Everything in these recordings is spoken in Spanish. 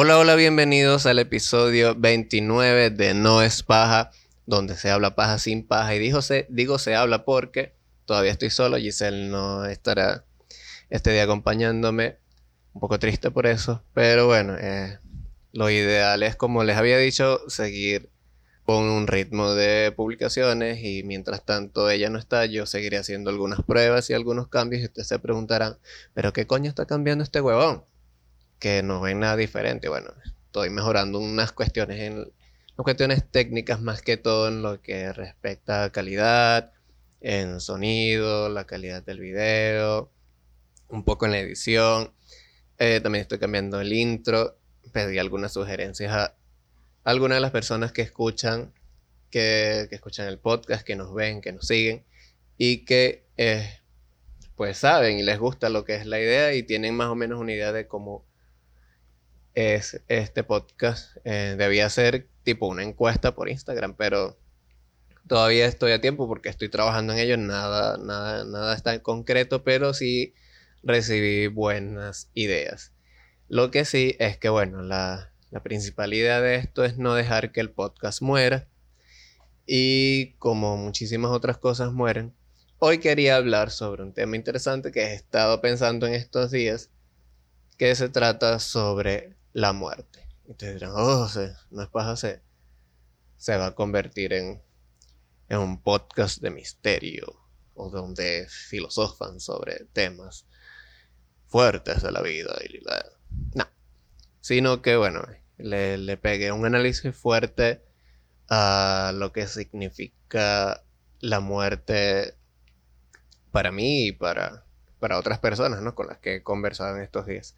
Hola, hola, bienvenidos al episodio 29 de No es paja, donde se habla paja sin paja. Y digo se, digo se habla porque todavía estoy solo, Giselle no estará este día acompañándome, un poco triste por eso, pero bueno, eh, lo ideal es, como les había dicho, seguir con un ritmo de publicaciones y mientras tanto ella no está, yo seguiré haciendo algunas pruebas y algunos cambios y ustedes se preguntarán, pero ¿qué coño está cambiando este huevón? que no ven nada diferente. Bueno, estoy mejorando unas cuestiones en cuestiones técnicas más que todo en lo que respecta a calidad, en sonido, la calidad del video, un poco en la edición. Eh, también estoy cambiando el intro. Pedí algunas sugerencias a algunas de las personas que escuchan, que, que escuchan el podcast, que nos ven, que nos siguen y que eh, pues saben y les gusta lo que es la idea y tienen más o menos una idea de cómo es este podcast. Eh, debía ser tipo una encuesta por Instagram, pero todavía estoy a tiempo porque estoy trabajando en ello. Nada, nada, nada está en concreto, pero sí recibí buenas ideas. Lo que sí es que, bueno, la, la principal idea de esto es no dejar que el podcast muera. Y como muchísimas otras cosas mueren, hoy quería hablar sobre un tema interesante que he estado pensando en estos días, que se trata sobre la muerte. Y ustedes dirán, oh, no es paja, se, se va a convertir en, en un podcast de misterio o donde filosofan sobre temas fuertes de la vida y la... No, sino que bueno, le, le pegué un análisis fuerte a lo que significa la muerte para mí y para, para otras personas, ¿no? Con las que he conversado en estos días.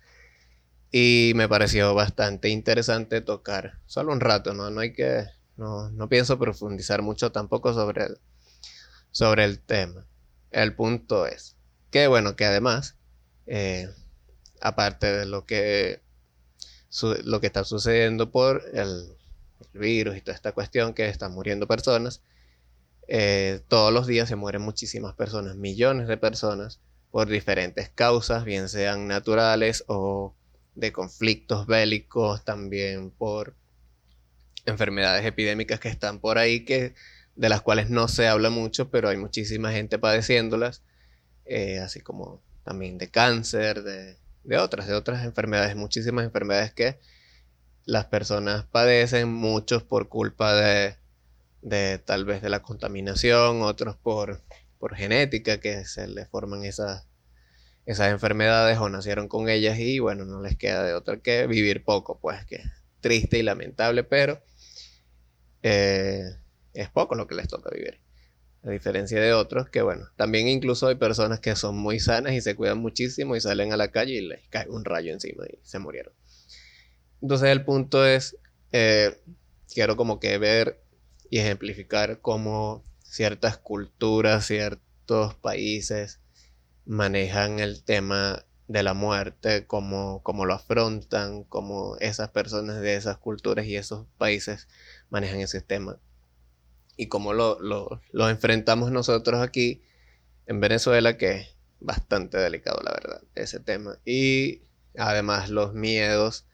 Y me pareció bastante interesante tocar, solo un rato, ¿no? No hay que, no, no pienso profundizar mucho tampoco sobre el, sobre el tema. El punto es que, bueno, que además, eh, aparte de lo que, lo que está sucediendo por el, virus y toda esta cuestión que están muriendo personas, eh, todos los días se mueren muchísimas personas, millones de personas, por diferentes causas, bien sean naturales o de conflictos bélicos, también por enfermedades epidémicas que están por ahí, que, de las cuales no se habla mucho, pero hay muchísima gente padeciéndolas, eh, así como también de cáncer, de, de otras, de otras enfermedades, muchísimas enfermedades que las personas padecen, muchos por culpa de, de tal vez de la contaminación, otros por, por genética, que se les forman esas esas enfermedades o nacieron con ellas y bueno, no les queda de otra que vivir poco, pues que triste y lamentable, pero eh, es poco lo que les toca vivir. A diferencia de otros que bueno, también incluso hay personas que son muy sanas y se cuidan muchísimo y salen a la calle y les cae un rayo encima y se murieron. Entonces el punto es, eh, quiero como que ver y ejemplificar cómo ciertas culturas, ciertos países, manejan el tema de la muerte, cómo, lo afrontan, cómo esas personas de esas culturas y esos países manejan ese tema. Y cómo lo, lo, enfrentamos nosotros aquí en Venezuela, que es bastante delicado, la verdad, ese tema. Y además los miedos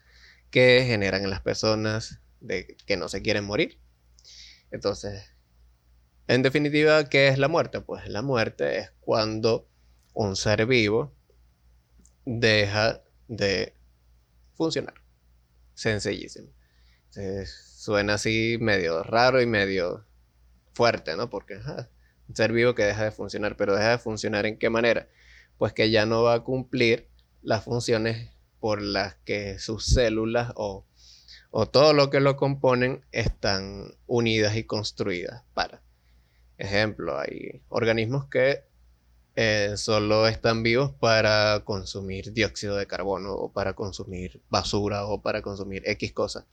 que generan en las personas de que no se quieren morir. Entonces, en definitiva, ¿qué es la muerte? Pues la muerte es cuando un ser vivo deja de funcionar. Sencillísimo. suena así medio raro y medio fuerte, ¿no? Porque un ser vivo que deja de funcionar, pero deja de funcionar en qué manera? Pues que ya no va a cumplir las funciones por las que sus células o, o todo lo que lo componen están unidas y construidas para. Ejemplo, hay organismos que eh, solo están vivos para consumir dióxido de carbono o para consumir basura o para consumir X cosas.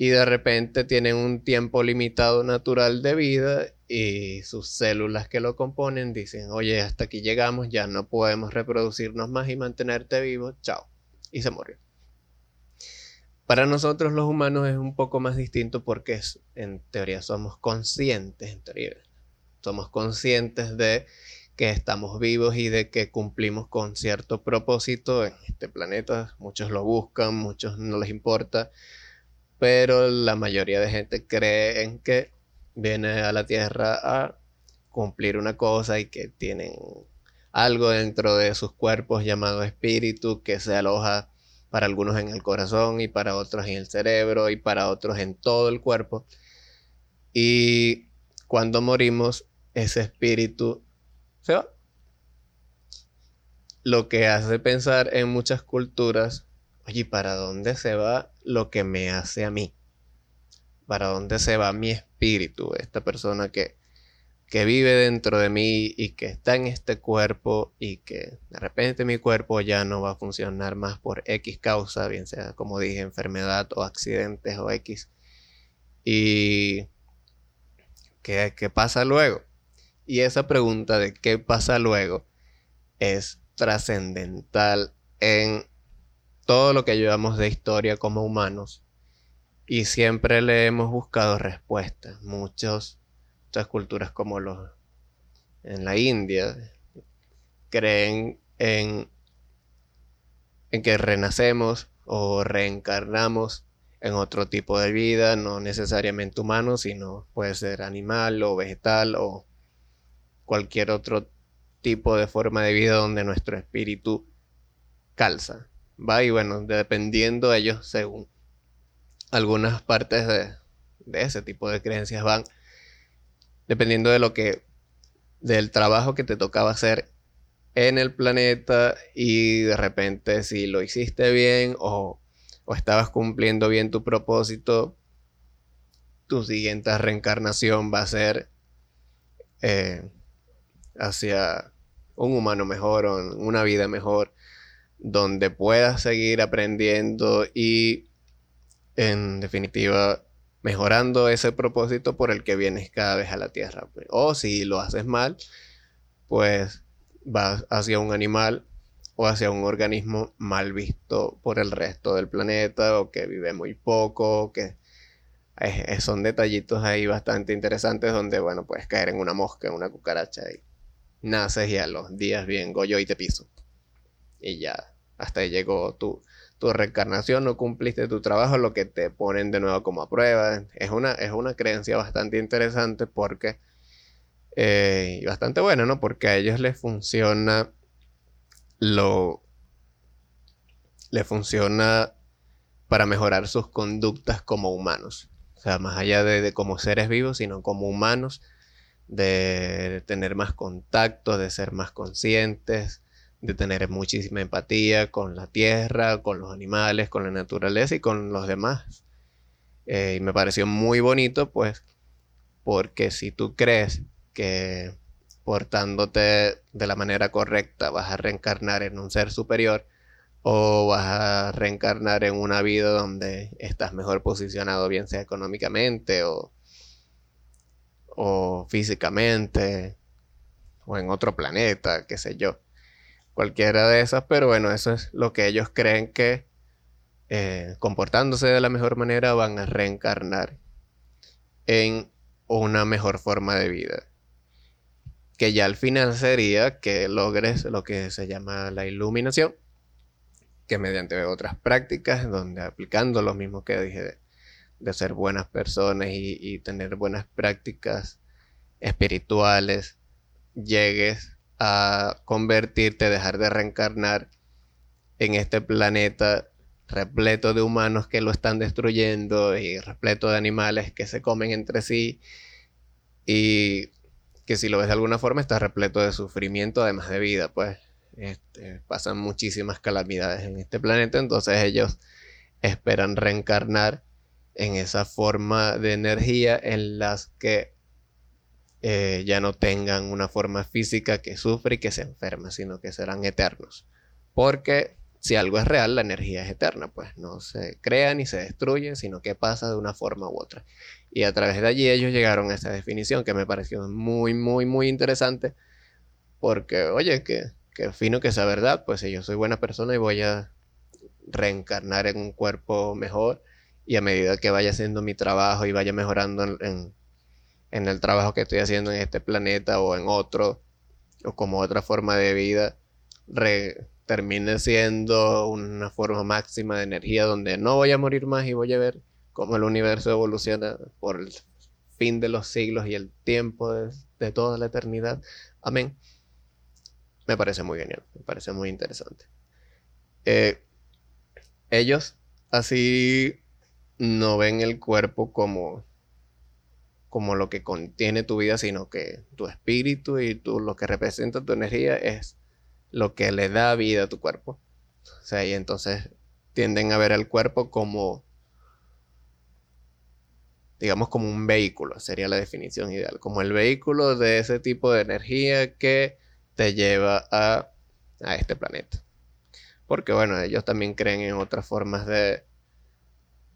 y de repente tienen un tiempo limitado natural de vida y sus células que lo componen dicen, oye, hasta aquí llegamos, ya no podemos reproducirnos más y mantenerte vivo, chao. Y se murió. Para nosotros los humanos es un poco más distinto porque en teoría somos conscientes, en teoría, somos conscientes de que estamos vivos y de que cumplimos con cierto propósito en este planeta. Muchos lo buscan, muchos no les importa, pero la mayoría de gente cree en que viene a la Tierra a cumplir una cosa y que tienen algo dentro de sus cuerpos llamado espíritu que se aloja para algunos en el corazón y para otros en el cerebro y para otros en todo el cuerpo. Y cuando morimos, ese espíritu se va. Lo que hace pensar en muchas culturas, oye, ¿para dónde se va lo que me hace a mí? ¿Para dónde se va mi espíritu? Esta persona que, que vive dentro de mí y que está en este cuerpo y que de repente mi cuerpo ya no va a funcionar más por X causa, bien sea como dije, enfermedad o accidentes o X. Y ¿qué, qué pasa luego? Y esa pregunta de qué pasa luego es trascendental en todo lo que llevamos de historia como humanos. Y siempre le hemos buscado respuestas. Muchos, muchas culturas como los en la India creen en, en que renacemos o reencarnamos en otro tipo de vida, no necesariamente humano, sino puede ser animal o vegetal o cualquier otro tipo de forma de vida donde nuestro espíritu calza. Va y bueno, dependiendo de ellos según algunas partes de, de ese tipo de creencias van dependiendo de lo que del trabajo que te tocaba hacer en el planeta y de repente si lo hiciste bien o, o estabas cumpliendo bien tu propósito, tu siguiente reencarnación va a ser eh, hacia un humano mejor o una vida mejor, donde puedas seguir aprendiendo y en definitiva mejorando ese propósito por el que vienes cada vez a la Tierra. O si lo haces mal, pues vas hacia un animal o hacia un organismo mal visto por el resto del planeta o que vive muy poco, que son detallitos ahí bastante interesantes donde, bueno, puedes caer en una mosca, en una cucaracha y naces y a los días bien goyo y te piso. Y ya, hasta ahí llegó tu, tu reencarnación, no cumpliste tu trabajo, lo que te ponen de nuevo como a prueba. Es una, es una creencia bastante interesante porque, eh, y bastante buena, ¿no? Porque a ellos les funciona lo, le funciona para mejorar sus conductas como humanos. O sea, más allá de, de como seres vivos, sino como humanos de tener más contacto, de ser más conscientes, de tener muchísima empatía con la tierra, con los animales, con la naturaleza y con los demás. Eh, y me pareció muy bonito, pues, porque si tú crees que portándote de la manera correcta vas a reencarnar en un ser superior, o vas a reencarnar en una vida donde estás mejor posicionado, bien sea económicamente o o físicamente o en otro planeta, qué sé yo. Cualquiera de esas, pero bueno, eso es lo que ellos creen que eh, comportándose de la mejor manera van a reencarnar en una mejor forma de vida. Que ya al final sería que logres lo que se llama la iluminación, que mediante otras prácticas, donde aplicando lo mismo que dije de ser buenas personas y, tener buenas prácticas espirituales, llegues a convertirte, dejar de reencarnar en este planeta repleto de humanos que lo están destruyendo y repleto de animales que se comen entre sí y que si lo ves de alguna forma está repleto de sufrimiento además de vida, pues este, pasan muchísimas calamidades en este planeta, entonces ellos esperan reencarnar en esa forma de energía en las que eh, ya no tengan una forma física que sufre y que se enferma, sino que serán eternos. Porque si algo es real, la energía es eterna, pues no se crea ni se destruye, sino que pasa de una forma u otra. Y a través de allí ellos llegaron a esa definición que me pareció muy, muy, muy interesante, porque, oye, que, que fino que sea verdad, pues si yo soy buena persona y voy a reencarnar en un cuerpo mejor, y a medida que vaya haciendo mi trabajo y vaya mejorando en, en el trabajo que estoy haciendo en este planeta o en otro, o como otra forma de vida, termine siendo una forma máxima de energía donde no voy a morir más y voy a ver cómo el universo evoluciona por el fin de los siglos y el tiempo de, toda la eternidad. Amén. Me parece muy genial, me parece muy interesante. Eh, ellos así no ven el cuerpo como como lo que contiene tu vida, sino que tu espíritu y tú, lo que representa tu energía es lo que le da vida a tu cuerpo. O sea, y entonces tienden a ver el cuerpo como, digamos, como un vehículo, sería la definición ideal, como el vehículo de ese tipo de energía que te lleva a, a este planeta. Porque bueno, ellos también creen en otras formas de,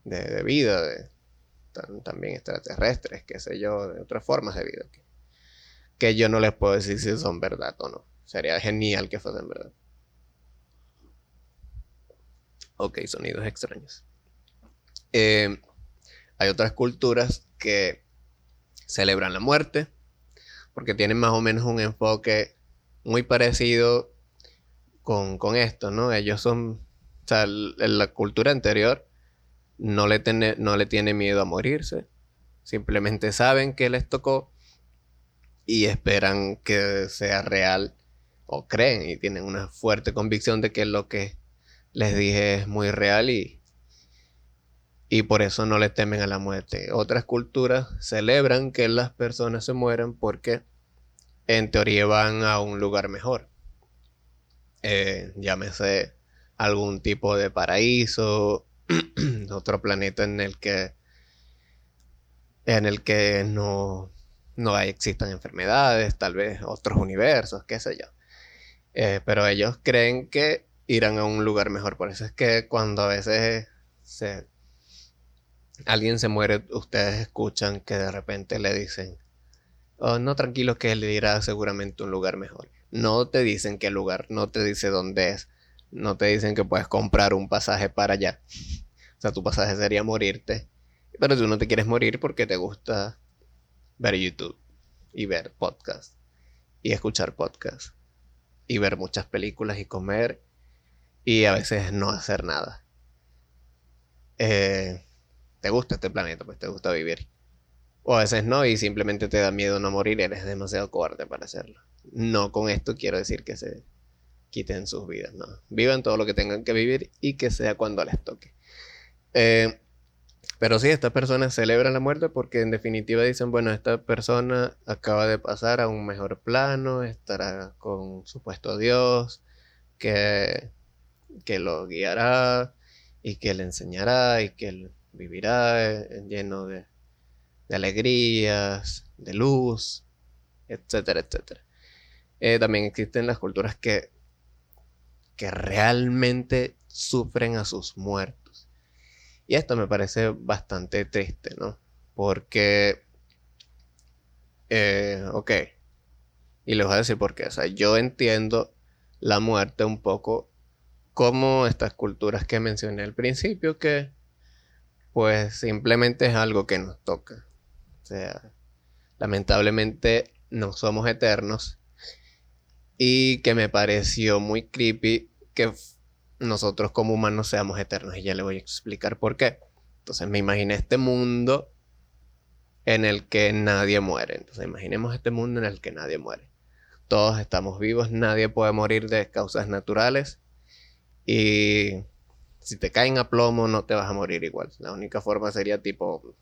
de, vida, también extraterrestres, qué sé yo, de otras formas de vida. Que, yo no les puedo decir si son verdad o no. Sería genial que fuesen verdad. Ok, sonidos extraños. Eh, hay otras culturas que celebran la muerte, porque tienen más o menos un enfoque muy parecido con, con esto, ¿no? Ellos son, o sea, la cultura anterior no le, tiene, no le tiene miedo a morirse. Simplemente saben que les tocó y esperan que sea real o creen y tienen una fuerte convicción de que lo que les dije es muy real y, y por eso no le temen a la muerte. Otras culturas celebran que las personas se mueran porque en teoría van a un lugar mejor. Eh, llámese algún tipo de paraíso otro planeta en el que en el que no, no hay, existan enfermedades, tal vez otros universos, qué sé yo. Eh, pero ellos creen que irán a un lugar mejor. Por eso es que cuando a veces se, alguien se muere, ustedes escuchan que de repente le dicen, oh, no, tranquilo, que él irá seguramente un lugar mejor. No te dicen qué lugar, no te dice dónde es, no te dicen que puedes comprar un pasaje para allá. O sea, tu pasaje sería morirte. Pero tú no te quieres morir porque te gusta ver YouTube y ver podcasts y escuchar podcasts y ver muchas películas y comer y a veces no hacer nada. Eh, te gusta este planeta, pues te gusta vivir. O a veces no y simplemente te da miedo no morir eres demasiado cobarde para hacerlo. No con esto quiero decir que se quiten sus vidas, no. Vivan todo lo que tengan que vivir y que sea cuando les toque. Eh, pero sí, estas personas celebran la muerte porque en definitiva dicen, bueno, esta persona acaba de pasar a un mejor plano, estará con supuesto Dios, que, que lo guiará y que le enseñará y que vivirá lleno de, de alegrías, de luz, etcétera, etcétera. Eh, también existen las culturas que, que realmente sufren a sus muertos y esto me parece bastante triste, ¿no? Porque, eh, ok, y les voy a decir por qué. O sea, yo entiendo la muerte un poco como estas culturas que mencioné al principio, que pues simplemente es algo que nos toca. O sea, lamentablemente no somos eternos. Y que me pareció muy creepy que nosotros como humanos seamos eternos. Y ya le voy a explicar por qué. Entonces me imaginé este mundo en el que nadie muere. Entonces imaginemos este mundo en el que nadie muere. Todos estamos vivos, nadie puede morir de causas naturales. Y si te caen a plomo no te vas a morir igual. La única forma sería tipo,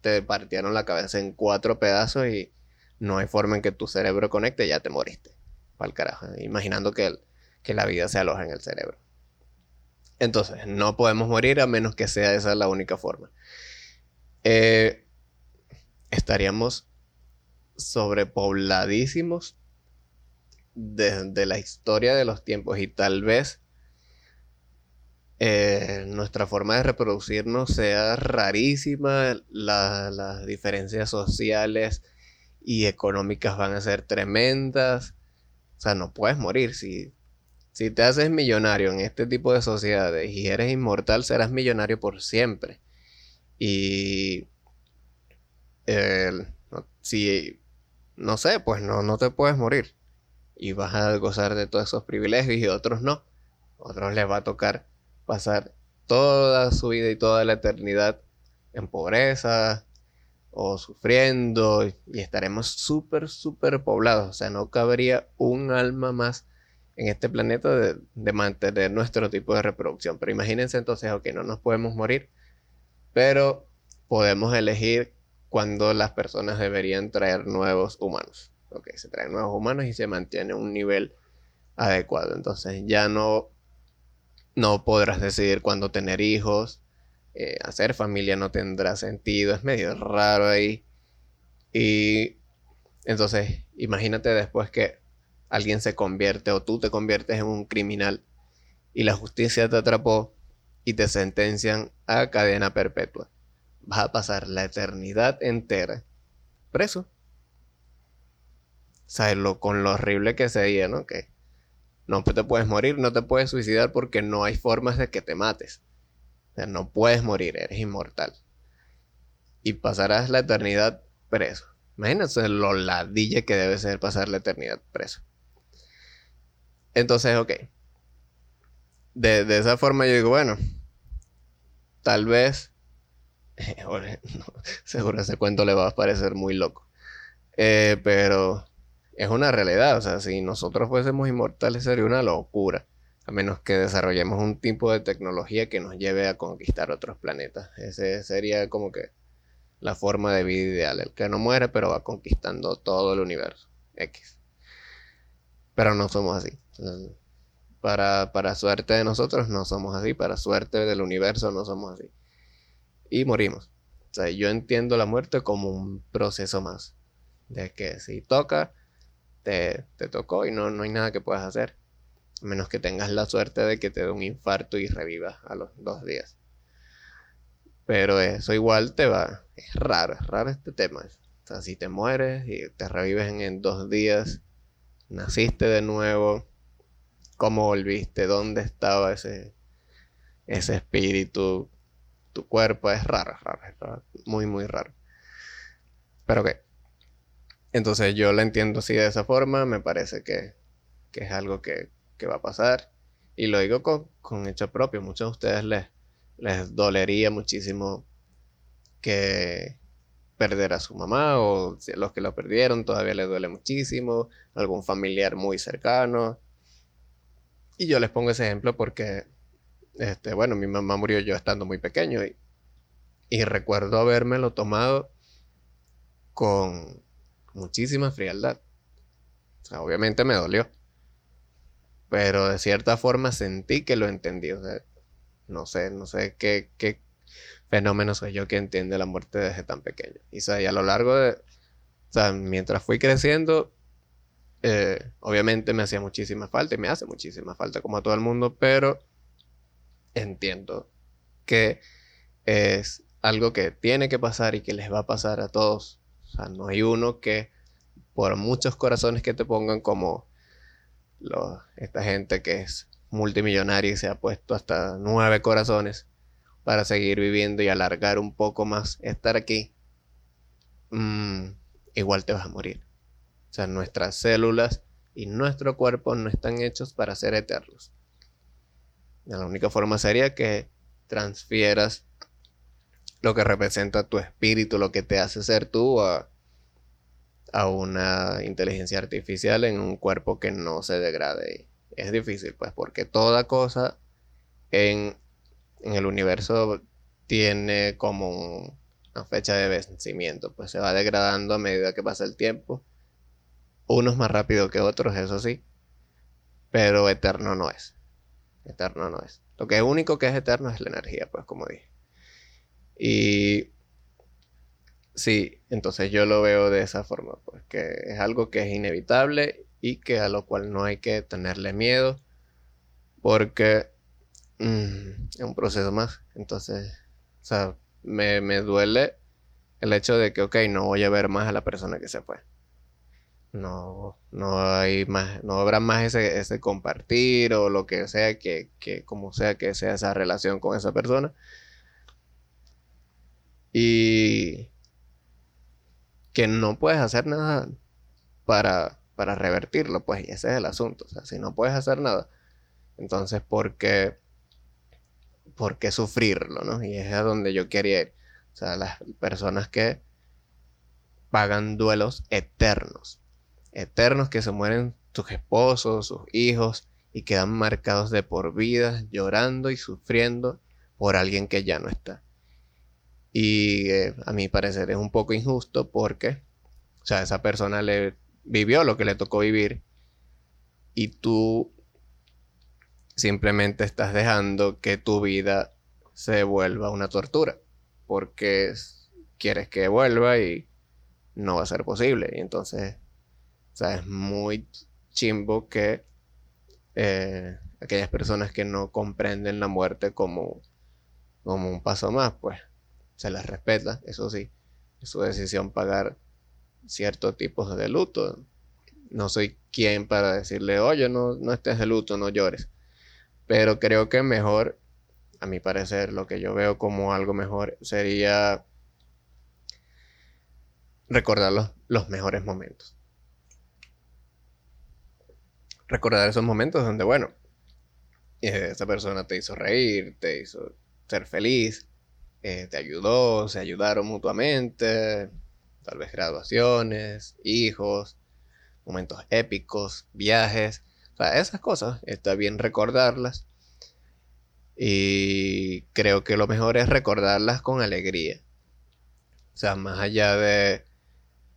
te partieron la cabeza en cuatro pedazos y no hay forma en que tu cerebro conecte y ya te moriste. Para el carajo. Imaginando que, que la vida se aloja en el cerebro. Entonces, no podemos morir a menos que sea esa la única forma. Eh, estaríamos sobrepobladísimos desde la historia de los tiempos y tal vez eh, nuestra forma de reproducirnos sea rarísima, las diferencias sociales y económicas van a ser tremendas. O sea, no puedes morir. Si, si te haces millonario en este tipo de sociedades y eres inmortal, serás millonario por siempre. Y si, no sé, pues no, no te puedes morir. Y vas a gozar de todos esos privilegios y otros no. Otros les va a tocar pasar toda su vida y toda la eternidad en pobreza o sufriendo y estaremos súper, súper poblados. O sea, no cabría un alma más en este planeta de, de, mantener nuestro tipo de reproducción. Pero imagínense entonces, ok, no nos podemos morir, pero podemos elegir cuándo las personas deberían traer nuevos humanos. Ok, se traen nuevos humanos y se mantiene un nivel adecuado. Entonces ya no no podrás decidir cuándo tener hijos. Eh, hacer familia no tendrá sentido. Es medio raro ahí. Y entonces, imagínate después que alguien se convierte o tú te conviertes en un criminal y la justicia te atrapó y te sentencian a cadena perpetua. Vas a pasar la eternidad entera preso. ¿Sabes lo, con lo horrible que sería, no? Que no te puedes morir, no te puedes suicidar porque no hay formas de que te mates. No puedes morir, eres inmortal. Y pasarás la eternidad preso. Imagínate lo ladilla que debe ser pasar la eternidad preso. Entonces, ok. De, esa forma yo digo, bueno, tal vez... seguro ese cuento le va a parecer muy loco. Eh, pero es una realidad. O sea, si nosotros fuésemos inmortales sería una locura. A menos que desarrollemos un tipo de tecnología que nos lleve a conquistar otros planetas. Ese sería como que la forma de vida ideal. El que no muere pero va conquistando todo el universo. X. Pero no somos así. Para, para suerte de nosotros no somos así. Para suerte del universo no somos así. Y morimos. O sea, yo entiendo la muerte como un proceso más. De que si toca, te, tocó y no, no hay nada que puedas hacer. A menos que tengas la suerte de que te dé un infarto y revivas a los dos días. Pero eso igual te va. Es raro, es raro este tema. O sea, si te mueres y te revives en, dos días, naciste de nuevo, cómo volviste, dónde estaba ese, ese espíritu, tu cuerpo, es raro, es raro, es raro, muy, muy raro. Pero que entonces yo la entiendo así de esa forma, me parece que, es algo que, va a pasar. Y lo digo con, hecho propio, muchos de ustedes les, les dolería muchísimo que perder a su mamá o los que lo perdieron todavía les duele muchísimo, algún familiar muy cercano. Y yo les pongo ese ejemplo porque, este, bueno, mi mamá murió yo estando muy pequeño y, y recuerdo habérmelo tomado con, muchísima frialdad. O sea, obviamente me dolió. Pero de cierta forma sentí que lo entendí. O sea, no sé, no sé qué, qué fenómeno soy yo que entiende la muerte desde tan pequeño. Y, a lo largo de. O sea, mientras fui creciendo, eh, obviamente me hacía muchísima falta y me hace muchísima falta como a todo el mundo, pero entiendo que es algo que tiene que pasar y que les va a pasar a todos o sea, no hay uno que, por muchos corazones que te pongan, como esta gente que es multimillonaria y se ha puesto hasta nueve corazones para seguir viviendo y alargar un poco más estar aquí, mm, igual te vas a morir. O sea, nuestras células y nuestro cuerpo no están hechos para ser eternos. La única forma sería que transfieras lo que representa tu espíritu, lo que te hace ser tú a, una inteligencia artificial en un cuerpo que no se degrade. Es difícil, pues, porque toda cosa en, el universo tiene como una fecha de vencimiento, pues se va degradando a medida que pasa el tiempo. Unos más rápido que otros, eso sí, pero eterno no es. Eterno no es. Lo que único que es eterno es la energía, pues como dije. Y sí, entonces yo lo veo de esa forma, pues que es algo que es inevitable y que a lo cual no hay que tenerle miedo, porque mm, es un proceso más. Entonces, o sea, me, me duele el hecho de que, ok, no voy a ver más a la persona que se fue. No, no hay más, no habrá más ese, ese compartir o lo que sea que, que, como sea que sea esa relación con esa persona. Y que no puedes hacer nada para, para revertirlo, pues, y ese es el asunto. O sea, si no puedes hacer nada, entonces, ¿por qué, por qué sufrirlo, no? Y es a donde yo quería ir. O sea, las personas que pagan duelos eternos. Eternos que se mueren sus esposos, sus hijos y quedan marcados de por vida, llorando y sufriendo por alguien que ya no está. Y eh, a mi parecer es un poco injusto porque, o sea, esa persona le vivió lo que le tocó vivir y tú simplemente estás dejando que tu vida se vuelva una tortura porque quieres que vuelva y no va a ser posible. Y entonces, o sea, es muy chimbo que eh, aquellas personas que no comprenden la muerte como, como un paso más, pues se les respeta, eso sí, su decisión pagar ciertos tipos de luto. No soy quien para decirle, oye, no, no estés de luto, no llores. Pero creo que mejor a mi parecer, lo que yo veo como algo mejor sería recordar los, mejores momentos. Recordar esos momentos donde, bueno, eh, esa persona te hizo reír, te hizo ser feliz, eh, te ayudó, se ayudaron mutuamente, tal vez graduaciones, hijos, momentos épicos, viajes, esas cosas, está bien recordarlas y creo que lo mejor es recordarlas con alegría. O sea, más allá de,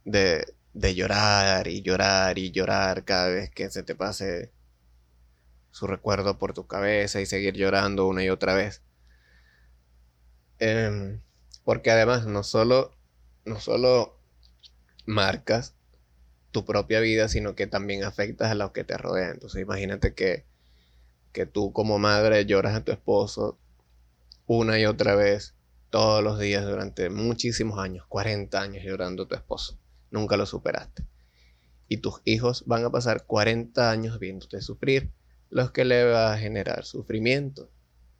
de, de llorar y llorar y llorar cada vez que se te pase su recuerdo por tu cabeza y seguir llorando una y otra vez. Em, porque además no solo, no solo marcas tu propia vida, sino que también afectas a los que te rodean. Entonces imagínate que que tú como madre lloras a tu esposo una y otra vez todos los días durante muchísimos años, 40 años llorando a tu esposo. Nunca lo superaste. Y tus hijos van a pasar 40 años viéndote sufrir, los que le va a generar sufrimiento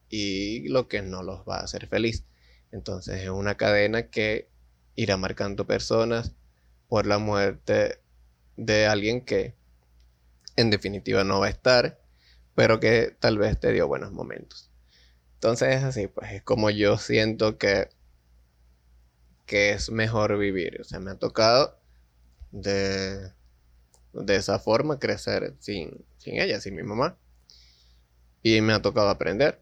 y lo que no los va a hacer feliz. Entonces es una cadena que irá marcando personas por la muerte de alguien que en definitiva no va a estar pero que tal vez te dio buenos momentos. Entonces es así, pues es como yo siento que, que es mejor vivir. O sea, me ha tocado de, de esa forma crecer sin, sin ella, sin mi mamá. Y me ha tocado aprender.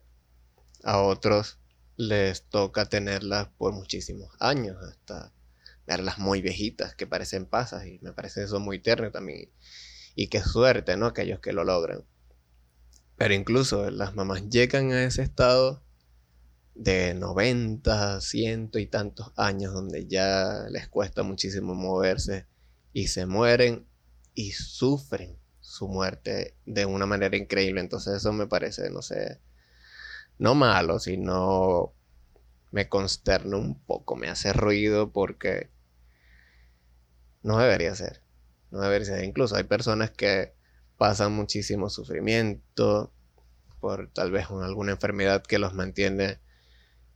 A otros les toca tenerlas por muchísimos años, hasta verlas muy viejitas, que parecen pasas, y me parece eso muy tierno también. Y qué suerte, ¿no? Aquellos que lo logran. Pero incluso las mamás llegan a ese estado de 90, ciento y tantos años donde ya les cuesta muchísimo moverse y se mueren y sufren su muerte de una manera increíble. Entonces eso me parece, no sé, no malo, sino me consterna un poco, me hace ruido porque no debería ser. No debería ser. Incluso hay personas que pasan muchísimo sufrimiento por tal vez alguna enfermedad que los mantiene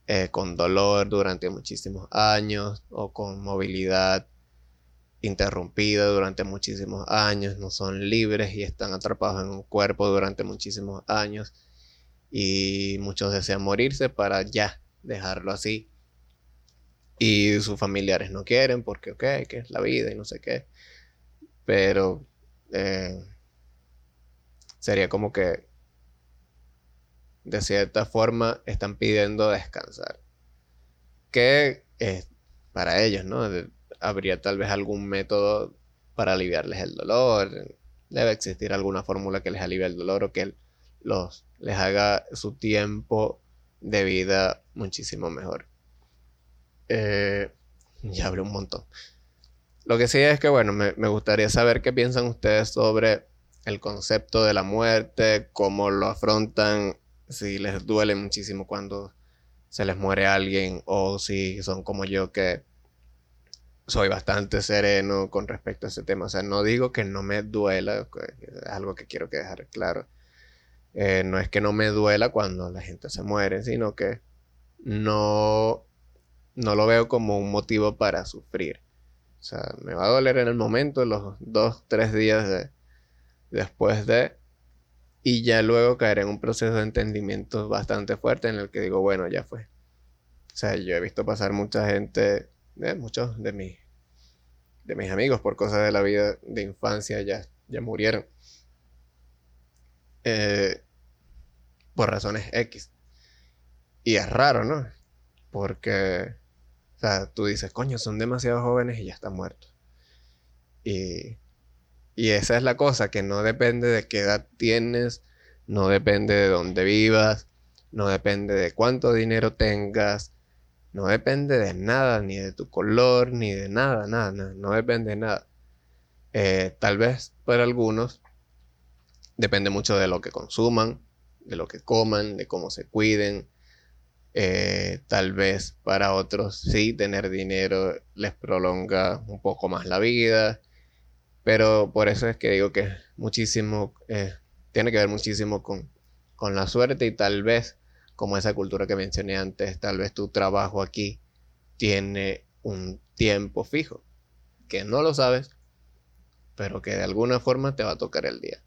eh, con dolor durante muchísimos años o con movilidad interrumpida durante muchísimos años, no son libres y están atrapados en un cuerpo durante muchísimos años y muchos desean morirse para ya dejarlo así y sus familiares no quieren porque ok, que es la vida y no sé qué, pero eh, sería como que de cierta forma están pidiendo descansar. Que es para ellos, ¿no? habría tal vez algún método para aliviarles el dolor. Debe existir alguna fórmula que les alivie el dolor o que los, les haga su tiempo de vida muchísimo mejor. Eh, ya hablé un montón. Lo que sí es que, bueno, me, me gustaría saber qué piensan ustedes sobre el concepto de la muerte, cómo lo afrontan si les duele muchísimo cuando se les muere alguien o si son como yo que soy bastante sereno con respecto a ese tema. O sea, no digo que no me duela, es algo que quiero dejar claro. Eh, no es que no me duela cuando la gente se muere, sino que no, no lo veo como un motivo para sufrir. O sea, me va a doler en el momento, los dos, tres días de, después de, y ya luego caeré en un proceso de entendimiento bastante fuerte en el que digo, bueno, ya fue. O sea, yo he visto pasar mucha gente, eh, muchos de mis, de mis amigos por cosas de la vida de infancia ya, ya murieron. Eh, por razones X. Y es raro, ¿no? Porque, o sea, tú dices, coño, son demasiado jóvenes y ya están muertos. Y y esa es la cosa, que no depende de qué edad tienes, no depende de dónde vivas, no depende de cuánto dinero tengas, no depende de nada, ni de tu color, ni de nada, nada, no depende de nada. Eh, tal vez para algunos depende mucho de lo que consuman, de lo que coman, de cómo se cuiden. Eh, tal vez para otros sí, tener dinero les prolonga un poco más la vida pero por eso es que digo que muchísimo, eh, tiene que ver muchísimo con, con la suerte y tal vez, como esa cultura que mencioné antes, tal vez tu trabajo aquí tiene un tiempo fijo, que no lo sabes, pero que de alguna forma te va a tocar el día.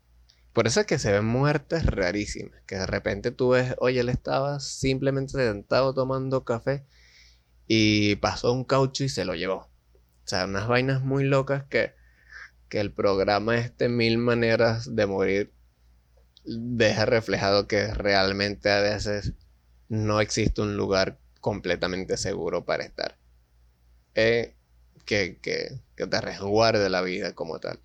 Por eso es que se ven muertes rarísimas, que de repente tú ves, oye, él estaba simplemente sentado tomando café y pasó un caucho y se lo llevó. O sea, unas vainas muy locas que que el programa este Mil Maneras de Morir deja reflejado que realmente a veces no existe un lugar completamente seguro para estar. Eh, que, que, que te resguarde la vida como tal.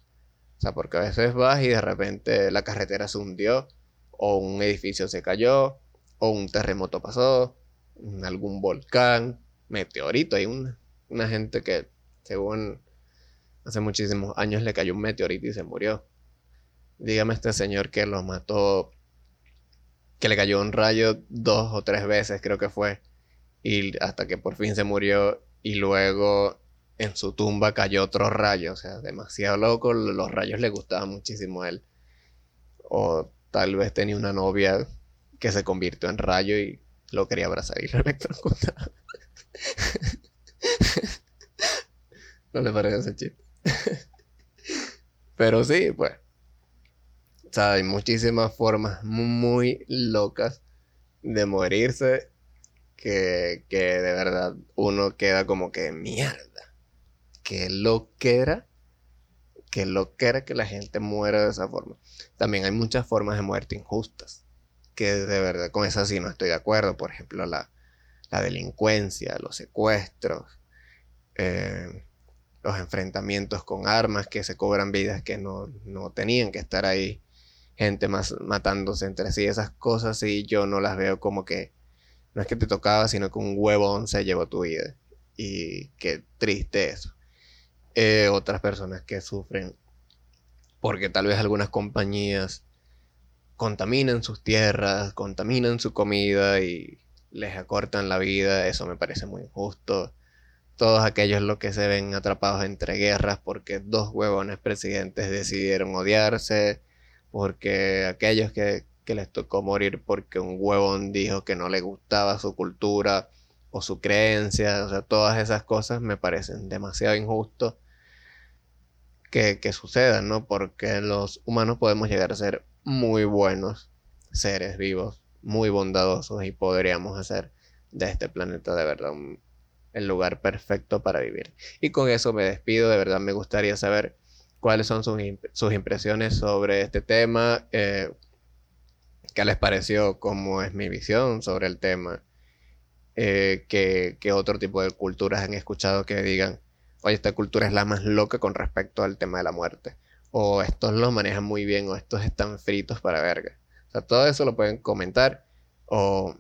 O sea, porque a veces vas y de repente la carretera se hundió, o un edificio se cayó, o un terremoto pasó, algún volcán, meteorito. Hay una, una gente que, según hace muchísimos años le cayó un meteorito y se murió. Dígame este señor que lo mató, que le cayó un rayo dos o tres veces, creo que fue, y hasta que por fin se murió y luego en su tumba cayó otro rayo, o sea, demasiado loco, los rayos le gustaban muchísimo a él. O tal vez tenía una novia que se convirtió en rayo y lo quería abrazar y lo electrocutaba. ¿No le parece ese chiste? Pero sí, pues. O sea, hay muchísimas formas muy locas de morirse que, que de verdad uno queda como que mierda. Que lo que era. Que la gente muera de esa forma. También hay muchas formas de muerte injustas. Que de verdad con esas sí no estoy de acuerdo. Por ejemplo, la, la delincuencia, los secuestros. Eh, los enfrentamientos con armas que se cobran vidas que no, tenían que estar ahí, gente más matándose entre sí, esas cosas y yo no las veo como que no es que te tocaba, sino que un huevón se llevó tu vida. Y qué triste eso. Eh, otras personas que sufren porque tal vez algunas compañías contaminan sus tierras, contaminan su comida y les acortan la vida, eso me parece muy injusto. Todos aquellos los que se ven atrapados entre guerras porque dos huevones presidentes decidieron odiarse, porque aquellos que, les tocó morir porque un huevón dijo que no le gustaba su cultura o su creencia, o sea, todas esas cosas me parecen demasiado injustos que, que sucedan, ¿no? Porque los humanos podemos llegar a ser muy buenos seres vivos, muy bondadosos y podríamos hacer de este planeta de verdad un el lugar perfecto para vivir. Y con eso me despido, de verdad me gustaría saber cuáles son sus, impresiones sobre este tema, eh, qué les pareció, cómo es mi visión sobre el tema, eh, qué, otro tipo de culturas han escuchado que digan, oye, esta cultura es la más loca con respecto al tema de la muerte, o estos los manejan muy bien, o estos están fritos para verga. O sea, todo eso lo pueden comentar o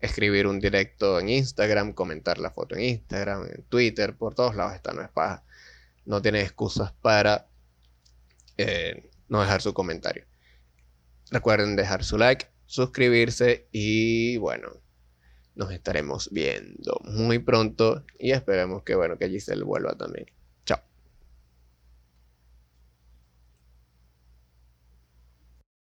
escribir un directo en Instagram, comentar la foto en Instagram, en Twitter, por todos lados esta no es paja. No tiene excusas para eh, no dejar su comentario. Recuerden dejar su like, suscribirse y bueno, nos estaremos viendo muy pronto y esperemos que bueno que Giselle vuelva también.